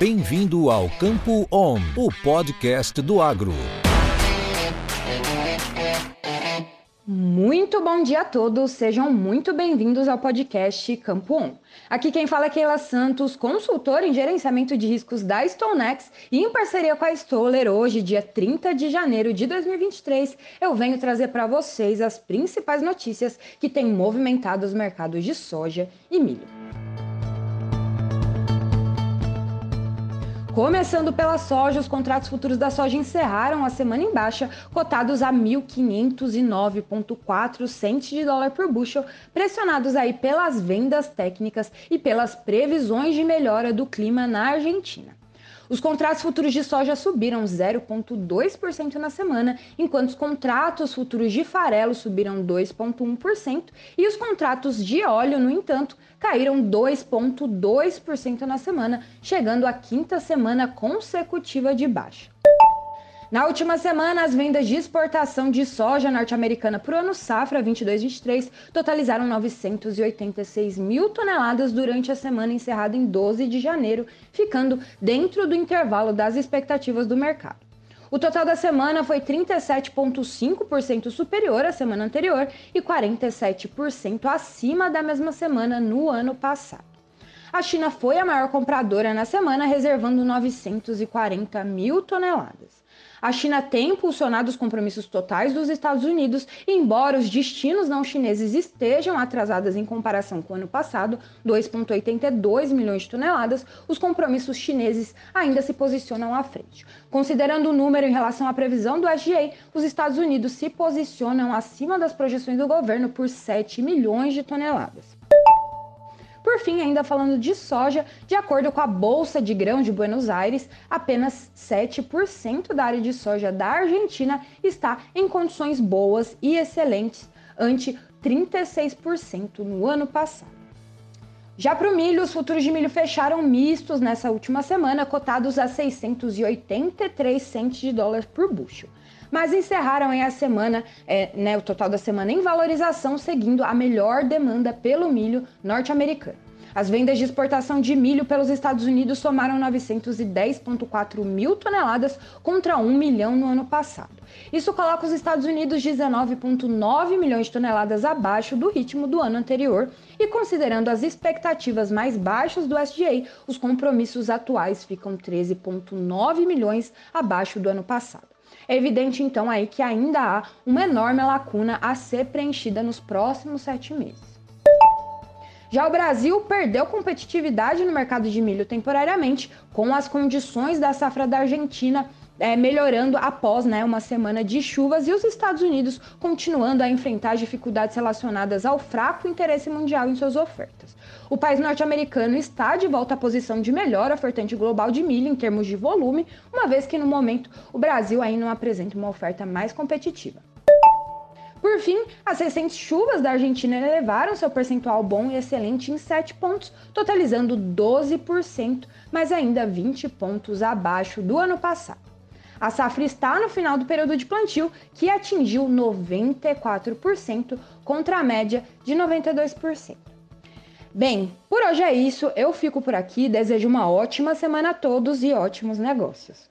Bem-vindo ao Campo On, o podcast do agro. Muito bom dia a todos, sejam muito bem-vindos ao podcast Campo On. Aqui quem fala é Keila Santos, consultora em gerenciamento de riscos da StoneX e em parceria com a Stoller, hoje, dia 30 de janeiro de 2023, eu venho trazer para vocês as principais notícias que têm movimentado os mercados de soja e milho. Começando pela soja, os contratos futuros da soja encerraram a semana em baixa, cotados a 1.509,4 centes de dólar por bushel, pressionados aí pelas vendas técnicas e pelas previsões de melhora do clima na Argentina. Os contratos futuros de soja subiram 0,2% na semana, enquanto os contratos futuros de farelo subiram 2,1% e os contratos de óleo, no entanto, caíram 2,2% na semana, chegando à quinta semana consecutiva de baixa. Na última semana, as vendas de exportação de soja norte-americana para o ano safra 22-23 totalizaram 986 mil toneladas durante a semana encerrada em 12 de janeiro, ficando dentro do intervalo das expectativas do mercado. O total da semana foi 37,5% superior à semana anterior e 47% acima da mesma semana no ano passado. A China foi a maior compradora na semana, reservando 940 mil toneladas. A China tem impulsionado os compromissos totais dos Estados Unidos, e embora os destinos não chineses estejam atrasados em comparação com o ano passado, 2,82 milhões de toneladas, os compromissos chineses ainda se posicionam à frente. Considerando o número em relação à previsão do SGA, os Estados Unidos se posicionam acima das projeções do governo por 7 milhões de toneladas. Por fim, ainda falando de soja, de acordo com a Bolsa de Grãos de Buenos Aires, apenas 7% da área de soja da Argentina está em condições boas e excelentes, ante 36% no ano passado. Já para o milho, os futuros de milho fecharam mistos nessa última semana, cotados a 683 centes de dólar por bushel mas encerraram a semana, é, né, o total da semana em valorização, seguindo a melhor demanda pelo milho norte-americano. As vendas de exportação de milho pelos Estados Unidos somaram 910,4 mil toneladas contra 1 milhão no ano passado. Isso coloca os Estados Unidos 19,9 milhões de toneladas abaixo do ritmo do ano anterior e, considerando as expectativas mais baixas do SGA, os compromissos atuais ficam 13,9 milhões abaixo do ano passado. É evidente então aí que ainda há uma enorme lacuna a ser preenchida nos próximos sete meses. Já o Brasil perdeu competitividade no mercado de milho temporariamente, com as condições da safra da Argentina é, melhorando após né, uma semana de chuvas e os Estados Unidos continuando a enfrentar dificuldades relacionadas ao fraco interesse mundial em suas ofertas. O país norte-americano está de volta à posição de melhor ofertante global de milho em termos de volume, uma vez que no momento o Brasil ainda não apresenta uma oferta mais competitiva. Por fim, as recentes chuvas da Argentina elevaram seu percentual bom e excelente em 7 pontos, totalizando 12%, mas ainda 20 pontos abaixo do ano passado. A safra está no final do período de plantio, que atingiu 94% contra a média de 92%. Bem, por hoje é isso. Eu fico por aqui. Desejo uma ótima semana a todos e ótimos negócios.